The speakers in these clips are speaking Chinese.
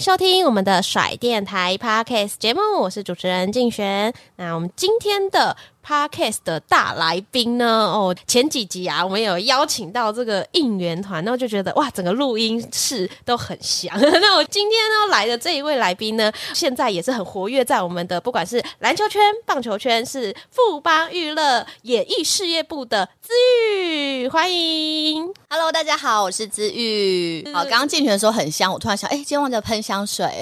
收听我们的甩电台 Podcast 节目，我是主持人静璇。那我们今天的 Podcast 的大来宾呢？哦，前几集啊，我们有邀请到这个应援团，那我就觉得哇，整个录音室都很香。那我今天呢来的这一位来宾呢，现在也是很活跃在我们的不管是篮球圈、棒球圈，是富邦娱乐演艺事业部的资玉，欢迎。Hello，大家好，我是资玉。好，刚刚进群的时候很香，我突然想，哎、欸，今天忘记喷香水。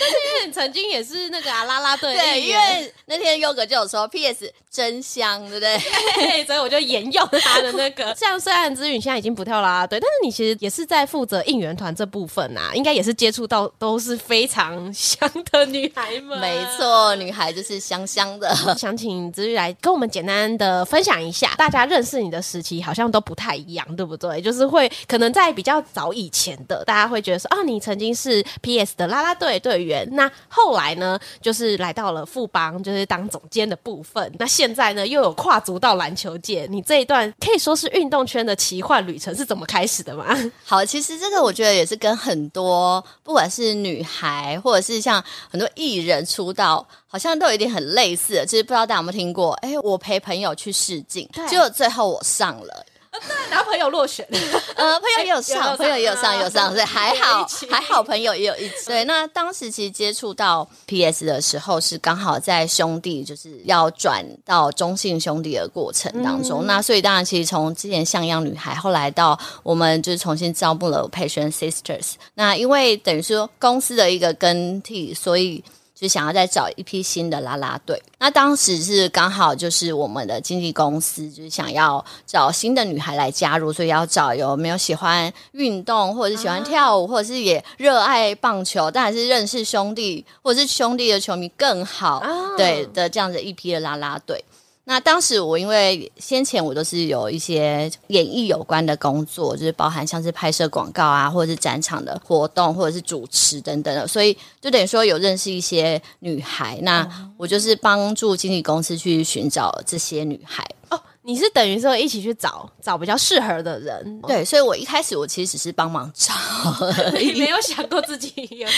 但是因为你曾经也是那个啊啦啦队，对，因为那天优格就有说 PS 真香，对不对？对，所以我就沿用他的那个。像虽然姿玉现在已经不跳啦啦队，但是你其实也是在负责应援团这部分啊，应该也是接触到都是非常香的女孩们。没错，女孩就是香香的。想请子玉来跟我们简单的分享一下，大家认识你的时期好像都不太一样。一样对不对？就是会可能在比较早以前的，大家会觉得说啊，你曾经是 PS 的啦啦队队员，那后来呢，就是来到了富邦，就是当总监的部分。那现在呢，又有跨足到篮球界，你这一段可以说是运动圈的奇幻旅程是怎么开始的吗？好，其实这个我觉得也是跟很多不管是女孩，或者是像很多艺人出道，好像都有一点很类似的。就是不知道大家有没有听过？哎，我陪朋友去试镜，结果最后我上了。对，然后朋友落选，呃，朋友也有上，朋友也有上，有上，所以还好，还好，朋友也有一起。对，那当时其实接触到 PS 的时候，是刚好在兄弟就是要转到中信兄弟的过程当中。嗯、那所以当然，其实从之前像样女孩，后来到我们就是重新招募了培训 Sisters。那因为等于说公司的一个更替，所以。就想要再找一批新的啦啦队，那当时是刚好就是我们的经纪公司就是想要找新的女孩来加入，所以要找有没有喜欢运动，或者是喜欢跳舞，或者是也热爱棒球，但还是认识兄弟或者是兄弟的球迷更好，对的这样子一批的啦啦队。那当时我因为先前我都是有一些演艺有关的工作，就是包含像是拍摄广告啊，或者是展场的活动，或者是主持等等的，所以就等于说有认识一些女孩。那我就是帮助经纪公司去寻找这些女孩。哦，你是等于说一起去找找比较适合的人？对，所以我一开始我其实只是帮忙找，没有想过自己有在。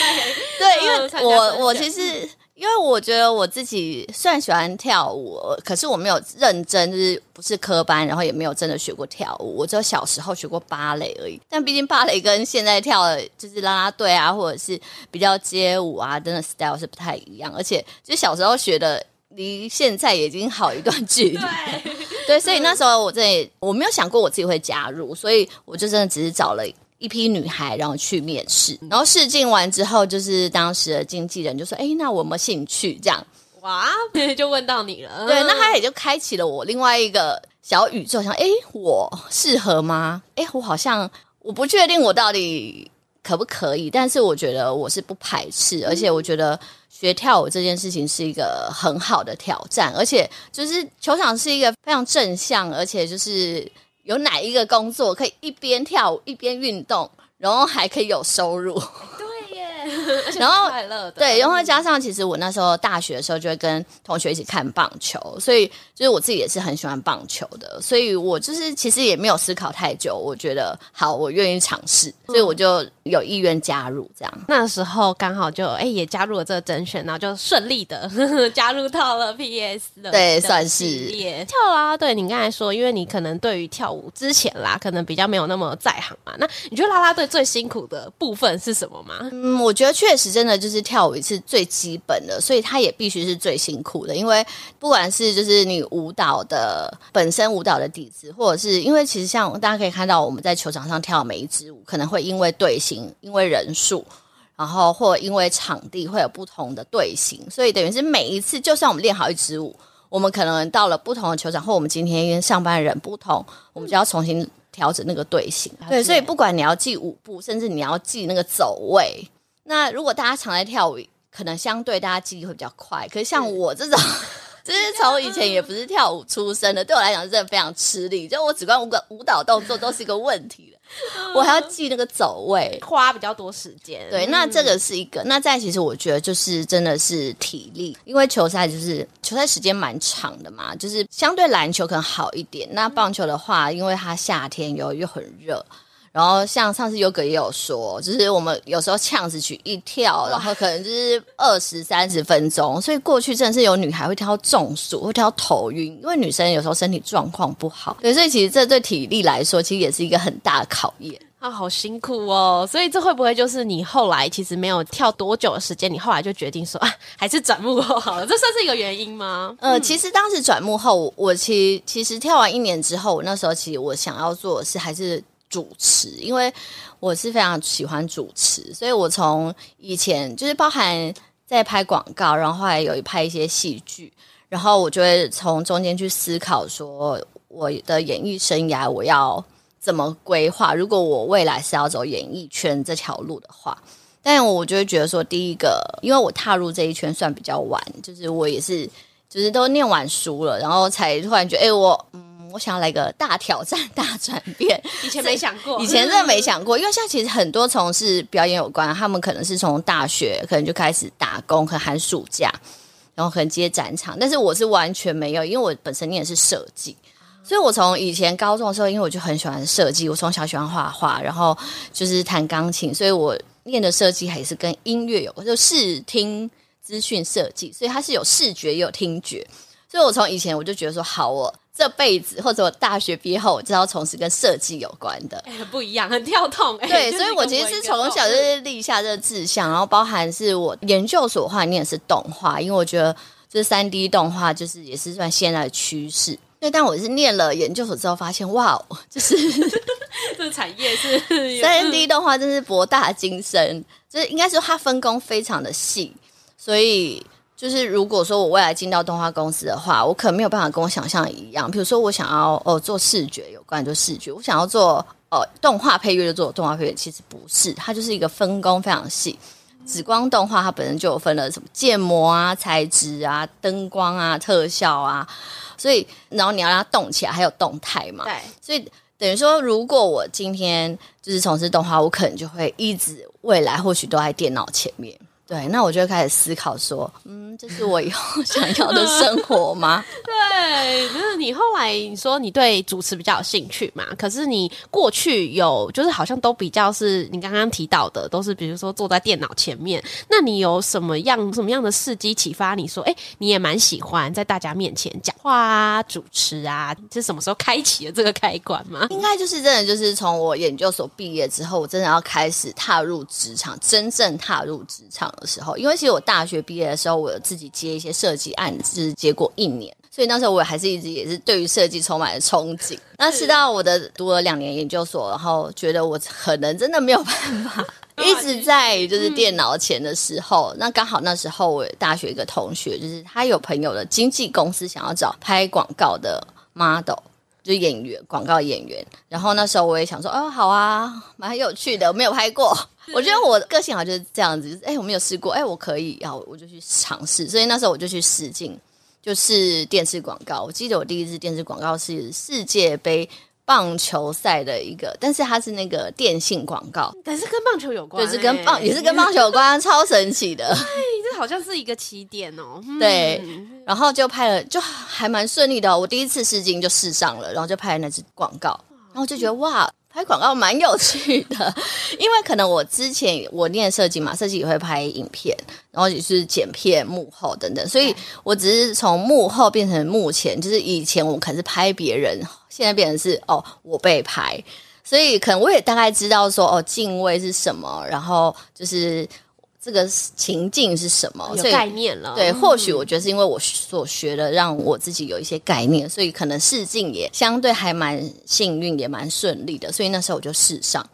对，因为我我其实。因为我觉得我自己虽然喜欢跳舞，可是我没有认真，就是不是科班，然后也没有真的学过跳舞。我只有小时候学过芭蕾而已。但毕竟芭蕾跟现在跳的就是啦啦队啊，或者是比较街舞啊，真的 style 是不太一样。而且就小时候学的，离现在已经好一段距离。对，所以那时候我真的我没有想过我自己会加入，所以我就真的只是找了。一批女孩，然后去面试，然后试镜完之后，就是当时的经纪人就说：“哎，那我有没有兴趣？”这样，哇，就问到你了。对，那他也就开启了我另外一个小宇宙，想：“哎，我适合吗？哎，我好像我不确定我到底可不可以，但是我觉得我是不排斥，而且我觉得学跳舞这件事情是一个很好的挑战，而且就是球场是一个非常正向，而且就是。”有哪一个工作可以一边跳舞一边运动，然后还可以有收入？然后快乐的。对，然后加上其实我那时候大学的时候就会跟同学一起看棒球，所以就是我自己也是很喜欢棒球的，所以我就是其实也没有思考太久，我觉得好，我愿意尝试，所以我就。有意愿加入这样，那时候刚好就哎、欸、也加入了这个甄选，然后就顺利的 加入到了 PS 的对，算是跳啦。对，你刚才说，因为你可能对于跳舞之前啦，可能比较没有那么在行嘛。那你觉得啦啦队最辛苦的部分是什么吗？嗯，我觉得确实真的就是跳舞是最基本的，所以它也必须是最辛苦的。因为不管是就是你舞蹈的本身舞蹈的底子，或者是因为其实像大家可以看到我们在球场上跳每一支舞，可能会因为队形、因为人数，然后或因为场地会有不同的队形，所以等于是每一次，就算我们练好一支舞，我们可能到了不同的球场，或我们今天因为上班的人不同，我们就要重新调整那个队形。对，所以不管你要记舞步，甚至你要记那个走位。那如果大家常在跳舞，可能相对大家记忆会比较快。可是像我这种，就是从以前也不是跳舞出身的，对我来讲真的非常吃力。就我只管舞个舞蹈动作都是一个问题了，我还要记那个走位，花比较多时间。对，那这个是一个。那再其实我觉得就是真的是体力，因为球赛就是球赛时间蛮长的嘛，就是相对篮球可能好一点。那棒球的话，因为它夏天又又很热。然后像上次优格也有说，就是我们有时候呛子曲一跳，然后可能就是二十三十分钟，所以过去真的是有女孩会跳中暑，会跳头晕，因为女生有时候身体状况不好，对，所以其实这对体力来说，其实也是一个很大的考验啊，好辛苦哦。所以这会不会就是你后来其实没有跳多久的时间，你后来就决定说啊，还是转幕后好了，这算是一个原因吗？呃，其实当时转幕后，我其实其实跳完一年之后，我那时候其实我想要做的是还是。主持，因为我是非常喜欢主持，所以我从以前就是包含在拍广告，然后后来有拍一些戏剧，然后我就会从中间去思考说，我的演艺生涯我要怎么规划？如果我未来是要走演艺圈这条路的话，但我就会觉得说，第一个，因为我踏入这一圈算比较晚，就是我也是，就是都念完书了，然后才突然觉得，哎，我。我想要来个大挑战、大转变，以前没想过，以前真的没想过，因为现在其实很多从事表演有关，他们可能是从大学可能就开始打工，可能寒暑假，然后可能接展场，但是我是完全没有，因为我本身念的是设计，所以我从以前高中的时候，因为我就很喜欢设计，我从小喜欢画画，然后就是弹钢琴，所以我念的设计还是跟音乐有关，就视听资讯设计，所以它是有视觉也有听觉，所以我从以前我就觉得说好我。这辈子或者我大学毕业后，我就要从事跟设计有关的，哎，不一样，很跳痛。哎、对，所以我其实是从小就是立下这个志向，然后包含是我研究所的话念的是动画，因为我觉得这三 D 动画就是也是算现在的趋势。对，但我是念了研究所之后发现，哇，就是 这个产业是 三 D 动画真是博大精深，就是应该说它分工非常的细，所以。就是如果说我未来进到动画公司的话，我可能没有办法跟我想象一样。比如说，我想要哦做视觉有关就视觉，我想要做哦动画配乐就做动画配乐，其实不是，它就是一个分工非常细。紫光动画它本身就有分了什么建模啊、材质啊、灯光啊、特效啊，所以然后你要让它动起来，还有动态嘛。对，所以等于说，如果我今天就是从事动画，我可能就会一直未来或许都在电脑前面。对，那我就开始思考说，嗯，这是我以后 想要的生活吗？对，就是你后来你说你对主持比较有兴趣嘛，可是你过去有就是好像都比较是你刚刚提到的，都是比如说坐在电脑前面。那你有什么样什么样的事机启发你说，哎，你也蛮喜欢在大家面前讲话啊、主持啊？是什么时候开启了这个开关吗？应该就是真的，就是从我研究所毕业之后，我真的要开始踏入职场，真正踏入职场。的时候，因为其实我大学毕业的时候，我有自己接一些设计案子，就是接过一年，所以那时候我还是一直也是对于设计充满了憧憬。那直到我的读了两年研究所，然后觉得我可能真的没有办法 一直在就是电脑前的时候，那刚好那时候我大学一个同学，就是他有朋友的经纪公司想要找拍广告的 model。就演员，广告演员。然后那时候我也想说，哦，好啊，蛮有趣的。我没有拍过，我觉得我个性好像就是这样子，就是哎，我没有试过，哎，我可以，然后我就去尝试。所以那时候我就去试镜，就是电视广告。我记得我第一次电视广告是世界杯棒球赛的一个，但是它是那个电信广告，但是跟棒球有关，就是跟棒也是跟棒球有关，超神奇的。对，这好像是一个起点哦。对，然后就拍了，就还蛮顺利的。我第一次试镜就试上了，然后就拍了那支广告，然后就觉得哇，拍广告蛮有趣的。因为可能我之前我念设计嘛，设计也会拍影片，然后也是剪片、幕后等等，所以我只是从幕后变成幕前，就是以前我可能是拍别人。现在变成是哦，我被拍，所以可能我也大概知道说哦，敬畏是什么，然后就是这个情境是什么，有概念了。对，或许我觉得是因为我所学的，让我自己有一些概念，所以可能试镜也相对还蛮幸运，也蛮顺利的。所以那时候我就试上。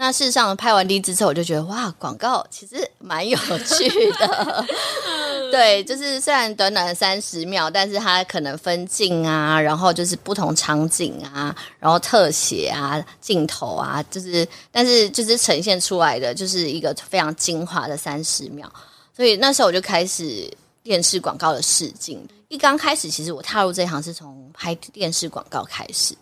那事实上拍完第一支之后，我就觉得哇，广告其实蛮有趣的。对，就是虽然短短的三十秒，但是它可能分镜啊，然后就是不同场景啊，然后特写啊、镜头啊，就是但是就是呈现出来的就是一个非常精华的三十秒。所以那时候我就开始电视广告的试镜。一刚开始，其实我踏入这行是从拍电视广告开始。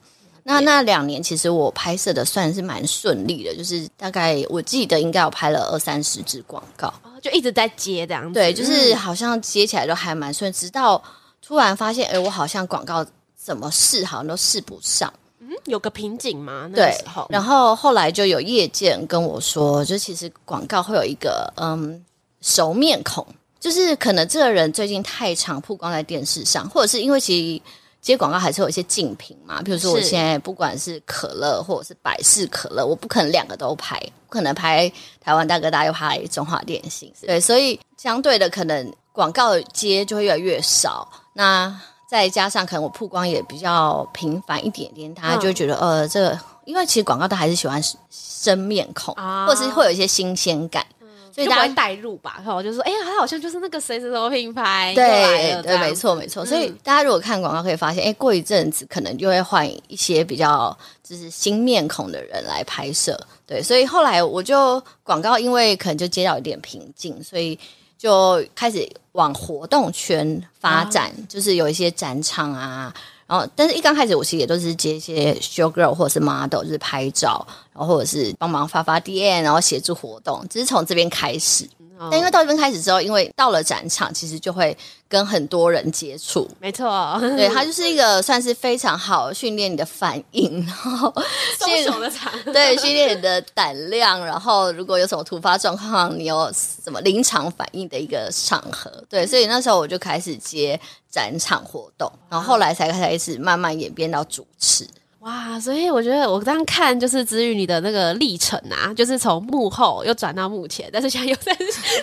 那那两年，其实我拍摄的算是蛮顺利的，就是大概我记得应该有拍了二三十支广告，就一直在接这样子。对，就是好像接起来都还蛮顺，直到突然发现，哎，我好像广告怎么试好像都试不上，嗯，有个瓶颈吗？那个时候。对，然后后来就有业界跟我说，就其实广告会有一个嗯熟面孔，就是可能这个人最近太常曝光在电视上，或者是因为其实。接广告还是有一些竞品嘛，比如说我现在不管是可乐或者是百事可乐，我不可能两个都拍，不可能拍台湾大哥大又拍中华电信，对，所以相对的可能广告接就会越来越少。那再加上可能我曝光也比较频繁一点点，大家就会觉得、嗯、呃，这个因为其实广告都还是喜欢生面孔，啊、或者是会有一些新鲜感。所以大家代入吧，然后我就说，哎呀，他好像就是那个谁谁什么品牌，对对，没错没错。所以大家如果看广告，可以发现，哎，过一阵子可能就会换一些比较就是新面孔的人来拍摄。对，所以后来我就广告，因为可能就接到一点瓶颈，所以就开始往活动圈发展，就是有一些展场啊。然后，但是一刚开始，我其实也都是接一些 show girl 或者是 model，就是拍照，然后或者是帮忙发发 DM，然后协助活动，只是从这边开始。但因为到这边开始之后，因为到了展场，其实就会跟很多人接触。没错，对，它就是一个算是非常好训练你的反应，然后训练的场，对，训练你的胆量。然后如果有什么突发状况，你有什么临场反应的一个场合。对，所以那时候我就开始接展场活动，然后后来才开始慢慢演变到主持。哇，所以我觉得我这样看就是子宇你的那个历程啊，就是从幕后又转到幕前，但是现在又再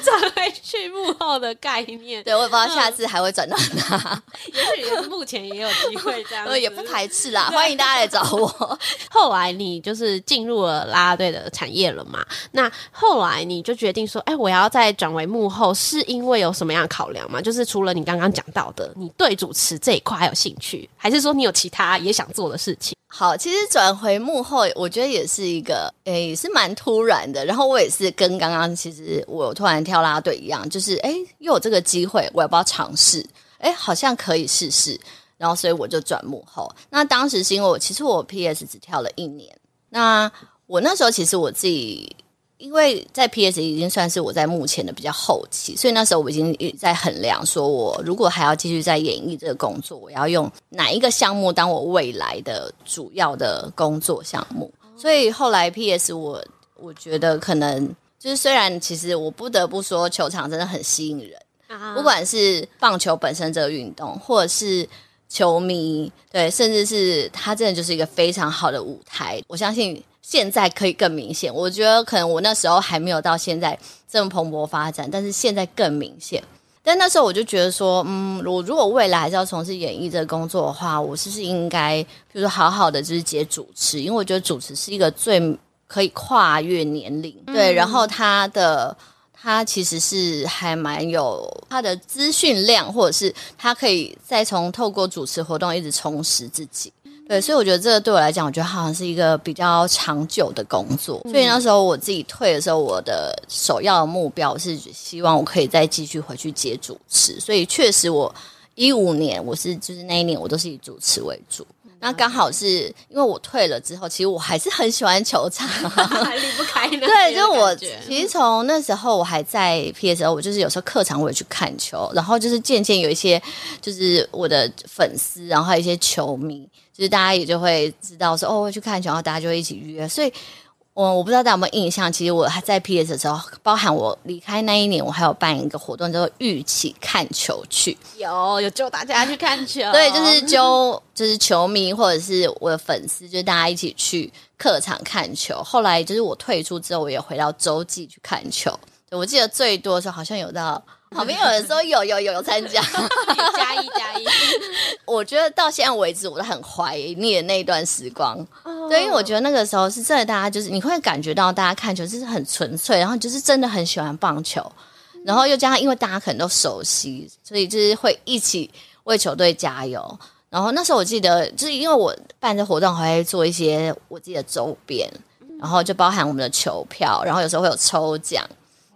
转回去幕后的概念。对，我也不知道下次还会转到哪，也许也是目前也有机会这样，也不排斥啦，欢迎大家来找我。后来你就是进入了啦啦队的产业了嘛？那后来你就决定说，哎，我要再转为幕后，是因为有什么样的考量吗？就是除了你刚刚讲到的，你对主持这一块还有兴趣，还是说你有其他也想做的事情？好，其实转回幕后，我觉得也是一个，诶，也是蛮突然的。然后我也是跟刚刚其实我突然跳拉队一样，就是诶，又有这个机会，我要不要尝试？诶，好像可以试试。然后所以我就转幕后。那当时是因为我其实我 PS 只跳了一年，那我那时候其实我自己。因为在 PS 已经算是我在目前的比较后期，所以那时候我已经在衡量，说我如果还要继续在演艺这个工作，我要用哪一个项目当我未来的主要的工作项目。所以后来 PS 我我觉得可能就是虽然其实我不得不说球场真的很吸引人，不管是棒球本身这个运动，或者是球迷，对，甚至是它真的就是一个非常好的舞台，我相信。现在可以更明显，我觉得可能我那时候还没有到现在这么蓬勃发展，但是现在更明显。但那时候我就觉得说，嗯，我如果未来还是要从事演艺这个工作的话，我是不是应该，比如说好好的就是接主持，因为我觉得主持是一个最可以跨越年龄，嗯、对，然后他的他其实是还蛮有他的资讯量，或者是他可以再从透过主持活动一直充实自己。对，所以我觉得这个对我来讲，我觉得好像是一个比较长久的工作。所以那时候我自己退的时候，我的首要的目标是希望我可以再继续回去接主持。所以确实，我一五年我是就是那一年我都是以主持为主。那刚好是因为我退了之后，其实我还是很喜欢球场，还离不开。对，就我其实从那时候我还在 PSO，我就是有时候客场我也去看球，然后就是渐渐有一些就是我的粉丝，然后还有一些球迷。就是大家也就会知道说哦，我去看球，然后大家就会一起约。所以，我我不知道大家有没有印象，其实我还在 PS 的时候，包含我离开那一年，我还有办一个活动，叫做“一起看球去”。有有揪大家去看球，对，就是揪就是球迷或者是我的粉丝，就是大家一起去客场看球。后来就是我退出之后，我也回到洲际去看球。我记得最多的时候好像有到 旁边有人说有有有有参加，加 一加一。我觉得到现在为止，我都很怀念那段时光。Oh. 对，因为我觉得那个时候是真的，大家就是你会感觉到大家看球就是很纯粹，然后就是真的很喜欢棒球，然后又加上因为大家可能都熟悉，所以就是会一起为球队加油。然后那时候我记得，就是因为我办这活动，还会做一些我自己的周边，然后就包含我们的球票，然后有时候会有抽奖。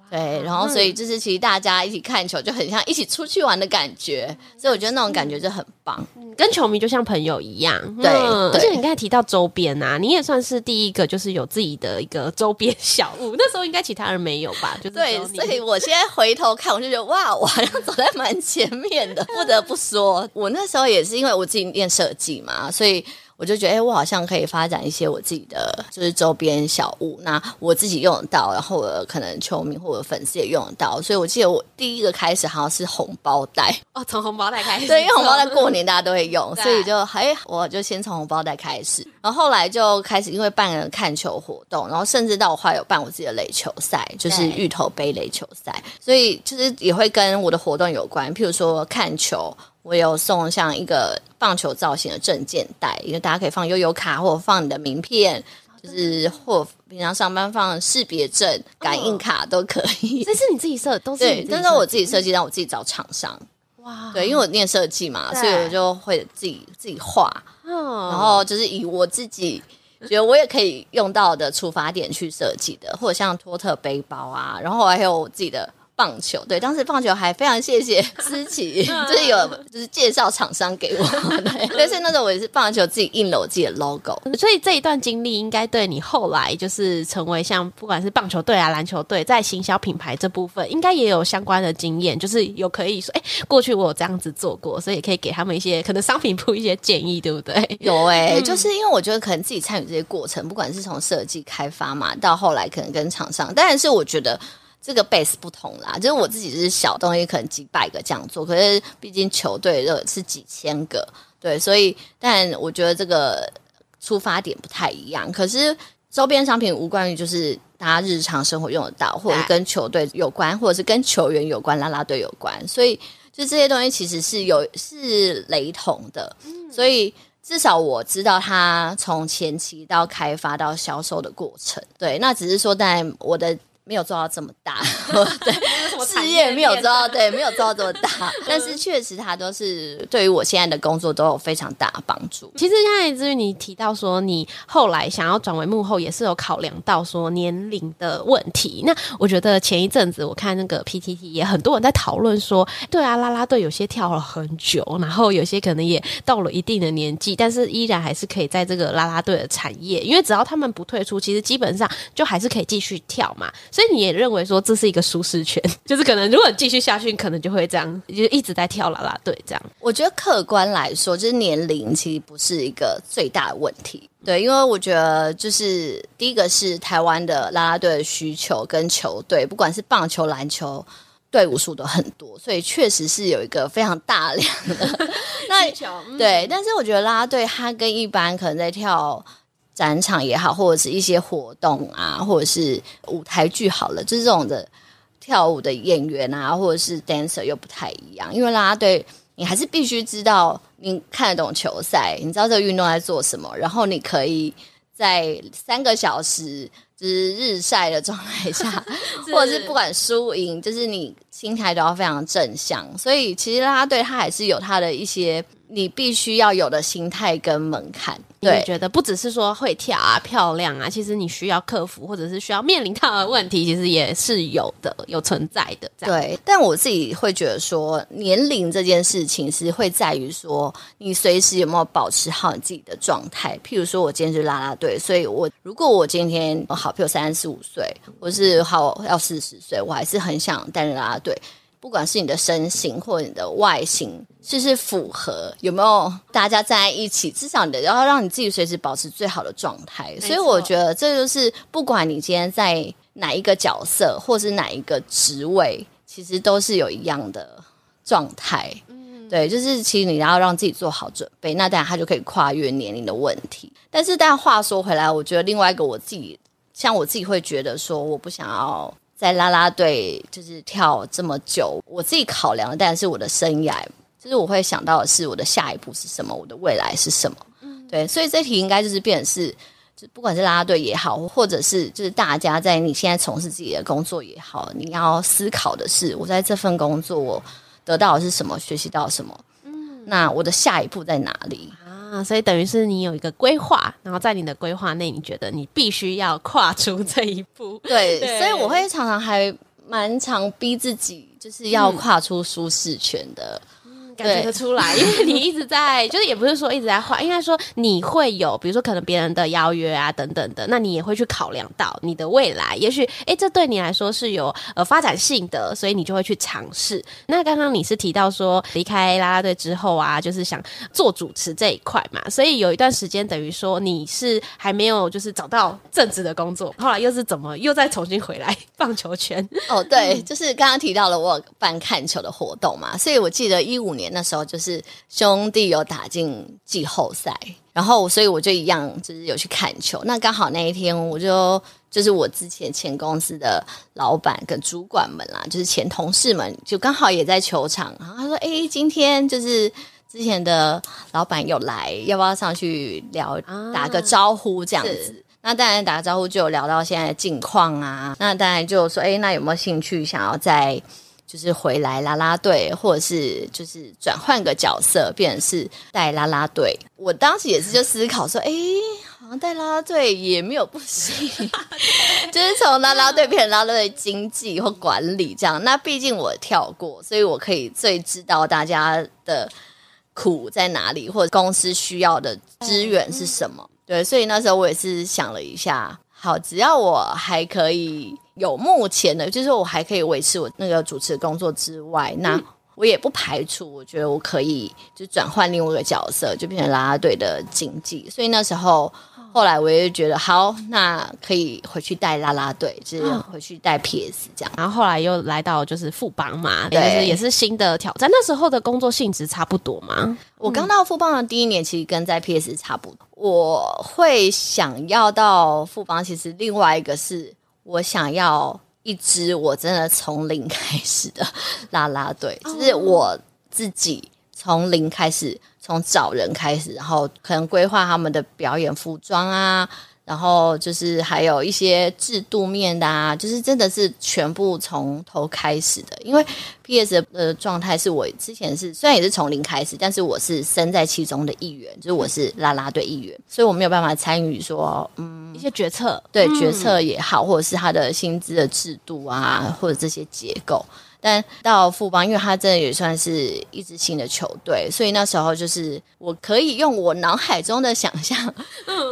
对，然后所以就是其实大家一起看球就很像一起出去玩的感觉，所以我觉得那种感觉就很棒，跟球迷就像朋友一样。对，嗯、而且你刚才提到周边啊，你也算是第一个就是有自己的一个周边 小物，那时候应该其他人没有吧？就是对，所以我现在回头看，我就觉得哇，我好像走在蛮前面的。不得不说，我那时候也是因为我自己练设计嘛，所以。我就觉得，哎、欸，我好像可以发展一些我自己的，就是周边小物，那我自己用得到，然后我可能球迷或者粉丝也用得到。所以我记得我第一个开始好像是红包袋。哦，从红包袋开始，对，因为红包袋过年大家都会用，所以就还我就先从红包袋开始，然后后来就开始因为办了看球活动，然后甚至到我后来有办我自己的垒球赛，就是芋头杯垒球赛，所以就是也会跟我的活动有关，譬如说看球。我有送像一个棒球造型的证件袋，因为大家可以放悠游卡，或者放你的名片，就是或平常上班放识别证、感应卡都可以。这是你自己设，都是对，但是我自己设计，让我自己找厂商。哇，对，因为我念设计嘛，所以我就会自己自己画，然后就是以我自己觉得我也可以用到的出发点去设计的，或者像托特背包啊，然后还有我自己的。棒球对，当时棒球还非常谢谢 思琪，就是有就是介绍厂商给我，对，但是那时候我也是棒球自己印了我自己的 logo，所以这一段经历应该对你后来就是成为像不管是棒球队啊、篮球队，在行销品牌这部分，应该也有相关的经验，就是有可以说，哎，过去我有这样子做过，所以也可以给他们一些可能商品部一些建议，对不对？有哎、欸，嗯、就是因为我觉得可能自己参与这些过程，不管是从设计开发嘛，到后来可能跟厂商，当然是我觉得。这个 base 不同啦，就是我自己就是小东西，可能几百个这样做，可是毕竟球队的是几千个，对，所以但我觉得这个出发点不太一样。可是周边商品无关于就是大家日常生活用得到，或者跟球队有关，或者是跟球员有关、啦啦队有关，所以就这些东西其实是有是雷同的。所以至少我知道它从前期到开发到销售的过程，对，那只是说在我的。没有做到这么大，对，事业没有做到，对，没有做到这么大。但是确实，它都是对于我现在的工作都有非常大的帮助。其实刚才至于你提到说，你后来想要转为幕后，也是有考量到说年龄的问题。那我觉得前一阵子我看那个 PTT 也很多人在讨论说，对啊，啦啦队有些跳了很久，然后有些可能也到了一定的年纪，但是依然还是可以在这个啦啦队的产业，因为只要他们不退出，其实基本上就还是可以继续跳嘛。所以你也认为说这是一个舒适圈，就是可能如果继续下去，可能就会这样，就一直在跳啦啦队这样。我觉得客观来说，就是年龄其实不是一个最大的问题。对，因为我觉得就是第一个是台湾的啦啦队的需求跟球队，不管是棒球、篮球队伍数都很多，所以确实是有一个非常大量的 那对，但是我觉得啦啦队它跟一般可能在跳。展场也好，或者是一些活动啊，或者是舞台剧好了，就是这种的跳舞的演员啊，或者是 dancer 又不太一样，因为啦啦队你还是必须知道你看得懂球赛，你知道这个运动在做什么，然后你可以在三个小时就是日晒的状态下，或者是不管输赢，就是你心态都要非常正向，所以其实啦啦队它还是有它的一些。你必须要有的心态跟门槛，对，觉得不只是说会跳啊、漂亮啊，其实你需要克服或者是需要面临到的问题，其实也是有的、有存在的。对，但我自己会觉得说，年龄这件事情是会在于说，你随时有没有保持好你自己的状态。譬如说，我今天是啦啦队，所以我如果我今天好，譬如三十五岁，或是好要四十岁，我还是很想担任啦啦队。不管是你的身形或你的外形，是不是符合？有没有大家站在一起？至少你的要让你自己随时保持最好的状态。所以我觉得这就是，不管你今天在哪一个角色，或是哪一个职位，其实都是有一样的状态。嗯，对，就是其实你要让自己做好准备，那当然他就可以跨越年龄的问题。但是，但话说回来，我觉得另外一个我自己，像我自己会觉得说，我不想要。在拉拉队就是跳这么久，我自己考量的当然是我的生涯，就是我会想到的是我的下一步是什么，我的未来是什么。嗯，对，所以这题应该就是变成是，就不管是啦啦队也好，或者是就是大家在你现在从事自己的工作也好，你要思考的是，我在这份工作我得到的是什么，学习到什么。嗯，那我的下一步在哪里？啊，所以等于是你有一个规划，然后在你的规划内，你觉得你必须要跨出这一步。对，对，所以我会常常还蛮常逼自己，就是要跨出舒适圈的。嗯感觉得出来，因为你一直在，就是也不是说一直在画，应该说你会有，比如说可能别人的邀约啊等等的，那你也会去考量到你的未来，也许哎，这对你来说是有呃发展性的，所以你就会去尝试。那刚刚你是提到说离开啦啦队之后啊，就是想做主持这一块嘛，所以有一段时间等于说你是还没有就是找到正职的工作，后来又是怎么又再重新回来棒球圈？哦，对，就是刚刚提到了我有办看球的活动嘛，所以我记得一五年。那时候就是兄弟有打进季后赛，然后所以我就一样就是有去看球。那刚好那一天我就就是我之前前公司的老板跟主管们啦，就是前同事们，就刚好也在球场。然后他说：“哎，今天就是之前的老板有来，要不要上去聊，打个招呼这样子？”那当然打个招呼就有聊到现在的近况啊。那当然就说：“哎，那有没有兴趣想要在？”就是回来啦啦队，或者是就是转换个角色，变成是带啦啦队。我当时也是就思考说，哎，好像带啦啦队也没有不行，就是从啦啦队变成啦啦队经济或管理这样。那毕竟我跳过，所以我可以最知道大家的苦在哪里，或者公司需要的资源是什么。对，所以那时候我也是想了一下，好，只要我还可以。有目前的，就是我还可以维持我那个主持工作之外，那我也不排除，我觉得我可以就转换另外一个角色，就变成啦啦队的经济。所以那时候，后来我也觉得好，那可以回去带啦啦队，就是回去带 PS 这样。然后后来又来到就是富邦嘛，对，就是也是新的挑战。那时候的工作性质差不多嘛？我刚到富邦的第一年，其实跟在 PS 差不多。我会想要到富邦，其实另外一个是。我想要一支我真的从零开始的 啦啦队，就是我自己从零开始，从找人开始，然后可能规划他们的表演服装啊。然后就是还有一些制度面的啊，就是真的是全部从头开始的。因为 PS 的状态是我之前是虽然也是从零开始，但是我是身在其中的一员，就是我是啦啦队一员，所以我没有办法参与说嗯一些决策，对决策也好，或者是他的薪资的制度啊，或者这些结构。但到富邦，因为他真的也算是一支新的球队，所以那时候就是我可以用我脑海中的想象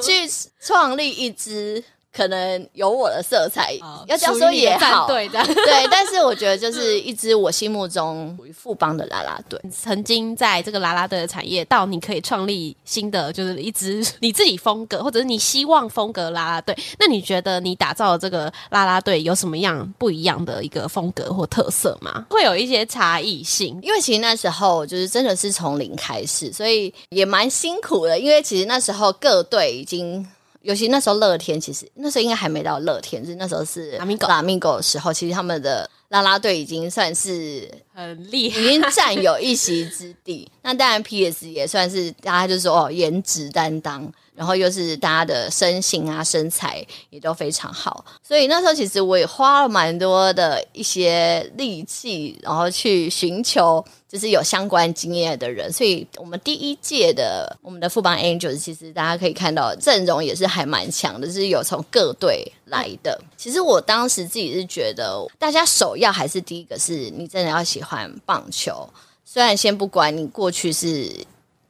去创立一支。可能有我的色彩，哦、要这样说也好，对的，对。但是我觉得就是一支我心目中属于富邦的啦啦队。曾经在这个啦啦队的产业，到你可以创立新的，就是一支你自己风格，或者是你希望风格啦啦队。那你觉得你打造的这个啦啦队有什么样不一样的一个风格或特色吗？会有一些差异性，因为其实那时候就是真的是从零开始，所以也蛮辛苦的。因为其实那时候各队已经。尤其那时候乐天，其实那时候应该还没到乐天，就是那时候是拉米狗拉米狗的时候，其实他们的啦啦队已经算是很厉害，已经占有一席之地。那当然，PS 也算是大家就说哦，颜值担当。然后又是大家的身形啊、身材也都非常好，所以那时候其实我也花了蛮多的一些力气，然后去寻求就是有相关经验的人。所以我们第一届的我们的副邦 Angels，其实大家可以看到阵容也是还蛮强的，就是有从各队来的。其实我当时自己是觉得，大家首要还是第一个是你真的要喜欢棒球，虽然先不管你过去是。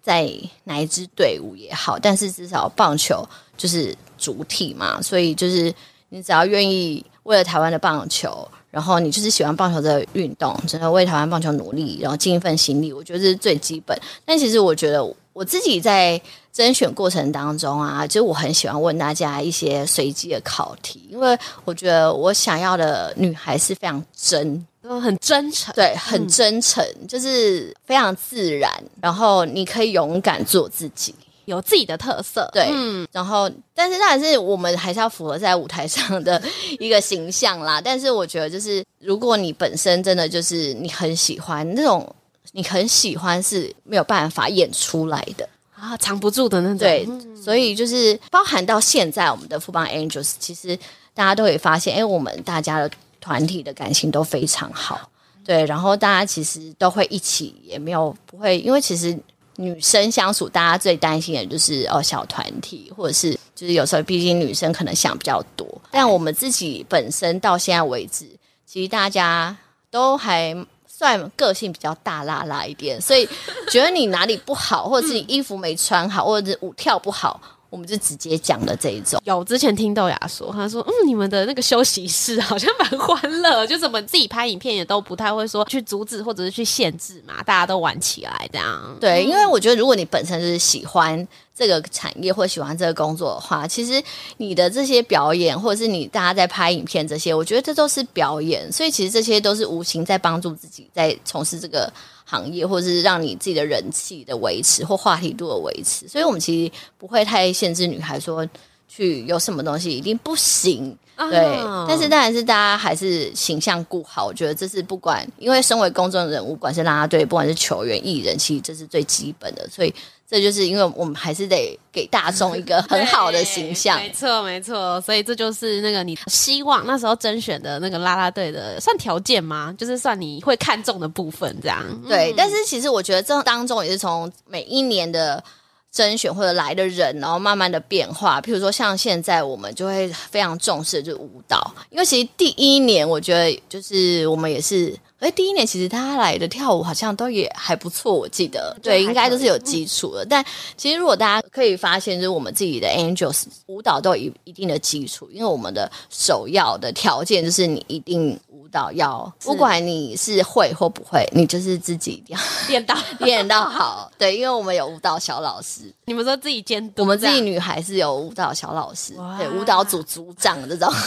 在哪一支队伍也好，但是至少棒球就是主体嘛，所以就是你只要愿意为了台湾的棒球，然后你就是喜欢棒球的运动，真的为台湾棒球努力，然后尽一份心力，我觉得这是最基本。但其实我觉得我自己在甄选过程当中啊，就是我很喜欢问大家一些随机的考题，因为我觉得我想要的女孩是非常真。很真诚，对，很真诚，嗯、就是非常自然。然后你可以勇敢做自己，有自己的特色。对，嗯，然后但是当然是我们还是要符合在舞台上的 一个形象啦。但是我觉得就是如果你本身真的就是你很喜欢那种，你很喜欢是没有办法演出来的啊，藏不住的那种。对，所以就是包含到现在我们的富邦 Angels，其实大家都会发现，哎，我们大家的团体的感情都非常好。对，然后大家其实都会一起，也没有不会，因为其实女生相处，大家最担心的就是哦小团体，或者是就是有时候毕竟女生可能想比较多，但我们自己本身到现在为止，其实大家都还算个性比较大拉拉一点，所以觉得你哪里不好，或者是你衣服没穿好，或者是舞跳不好。我们就直接讲了这一种。有之前听豆芽说，他说：“嗯，你们的那个休息室好像蛮欢乐，就怎么自己拍影片也都不太会说去阻止或者是去限制嘛，大家都玩起来这样。”对，因为我觉得如果你本身就是喜欢这个产业或喜欢这个工作的话，其实你的这些表演或者是你大家在拍影片这些，我觉得这都是表演，所以其实这些都是无形在帮助自己在从事这个。行业，或者是让你自己的人气的维持或话题度的维持，所以我们其实不会太限制女孩说去有什么东西一定不行，对。Oh. 但是当然是大家还是形象顾好，我觉得这是不管，因为身为公众人物，不管是啦啦队，不管是球员、艺人，其实这是最基本的，所以。这就是因为我们还是得给大众一个很好的形象，没错没错，所以这就是那个你希望那时候甄选的那个啦啦队的算条件吗？就是算你会看中的部分这样。对，但是其实我觉得这当中也是从每一年的甄选或者来的人，然后慢慢的变化。譬如说像现在我们就会非常重视就是舞蹈，因为其实第一年我觉得就是我们也是。哎，第一年其实他来的跳舞好像都也还不错，我记得，对，应该都是有基础的。嗯、但其实如果大家可以发现，就是我们自己的 Angels 舞蹈都有一一定的基础，因为我们的首要的条件就是你一定舞蹈要，不管你是会或不会，你就是自己一定要练到 练到好。对，因为我们有舞蹈小老师，你们说自己监督，我们自己女孩是有舞蹈小老师，对，舞蹈组组长这种。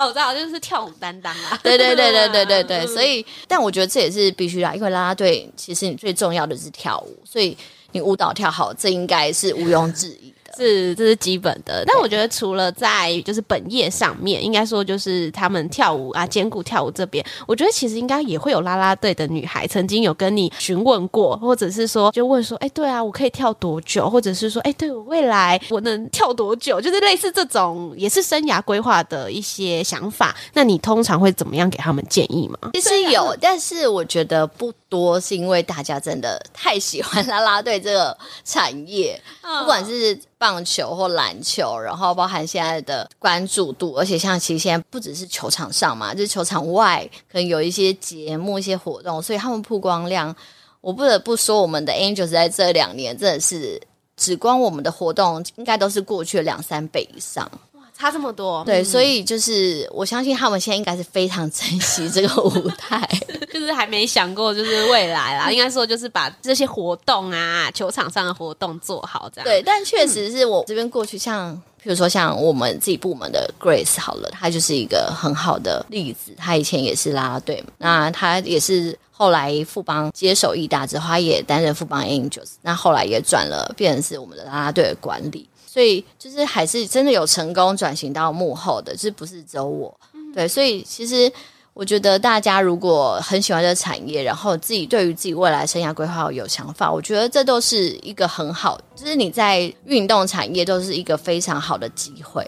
哦，我知道，就是跳舞担当啊。对对对对对对对，所以，所以但我觉得这也是必须啦，因为啦啦队其实你最重要的是跳舞，所以你舞蹈跳好，这应该是毋庸置疑。是，这是基本的。但我觉得除了在就是本业上面，应该说就是他们跳舞啊，兼顾跳舞这边，我觉得其实应该也会有啦啦队的女孩曾经有跟你询问过，或者是说就问说，哎，对啊，我可以跳多久？或者是说，哎，对我未来我能跳多久？就是类似这种也是生涯规划的一些想法。那你通常会怎么样给他们建议吗？其实有，但是我觉得不多，是因为大家真的太喜欢啦啦队这个产业，不管是。棒球或篮球，然后包含现在的关注度，而且像其实现在不只是球场上嘛，就是球场外可能有一些节目、一些活动，所以他们曝光量，我不得不说，我们的 Angels 在这两年真的是只光我们的活动，应该都是过去了两三倍以上。差这么多，对，嗯、所以就是我相信他们现在应该是非常珍惜这个舞台，就是还没想过就是未来啦。应该说就是把这些活动啊，球场上的活动做好这样。对，但确实是我这边过去像，比如说像我们自己部门的 Grace 好了，他就是一个很好的例子。他以前也是啦啦队，那他也是后来富邦接手义大之后，他也担任富邦 Angels，那后来也转了，变成是我们的啦啦队的管理。所以就是还是真的有成功转型到幕后的，就是不是只有我。对，所以其实我觉得大家如果很喜欢这产业，然后自己对于自己未来生涯规划有想法，我觉得这都是一个很好，就是你在运动产业都是一个非常好的机会。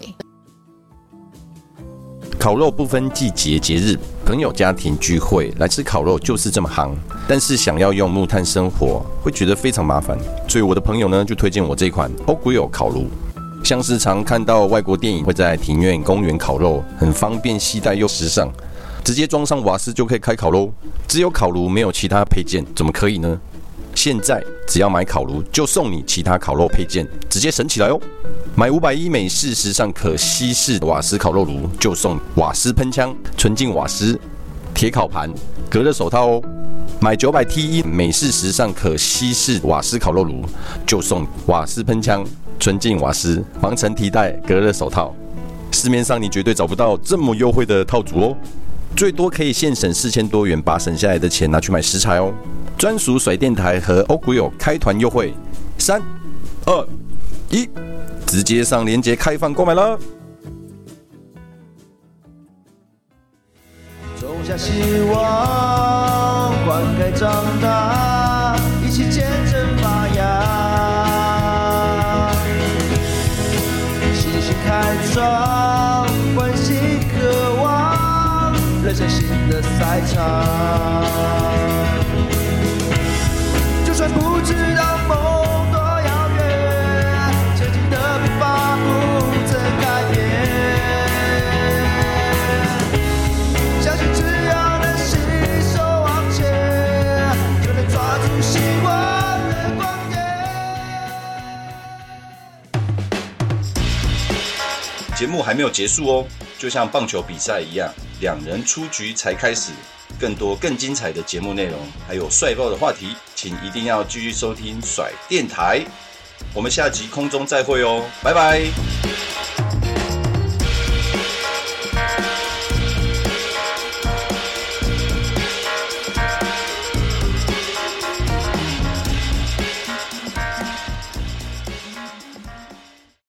烤肉不分季节节日，朋友家庭聚会来吃烤肉就是这么夯。但是想要用木炭生火，会觉得非常麻烦。所以我的朋友呢，就推荐我这款 OGRILL 烤炉。像是常看到外国电影会在庭院、公园烤肉，很方便携带又时尚，直接装上瓦斯就可以开烤喽。只有烤炉没有其他配件，怎么可以呢？现在只要买烤炉，就送你其他烤肉配件，直接省起来哦！买五百一美式时尚可吸式瓦斯烤肉炉，就送瓦斯喷枪、纯净瓦斯、铁烤盘、隔热手套哦！买九百 T 一美式时尚可吸式瓦斯烤肉炉，就送瓦斯喷枪、纯净瓦斯、防尘提袋、隔热手套。市面上你绝对找不到这么优惠的套组哦！最多可以现省四千多元，把省下来的钱拿去买食材哦。专属甩电台和欧股友开团优惠，三、二、一，直接上链接开放购买了。种下希望，灌溉长大，场。就算不知道梦多遥远，前进的步伐不曾改变。相信只要能携手往前，就能抓住希望的光点。节目还没有结束哦，就像棒球比赛一样，两人出局才开始。更多更精彩的节目内容，还有帅爆的话题，请一定要继续收听甩电台。我们下集空中再会哦，拜拜。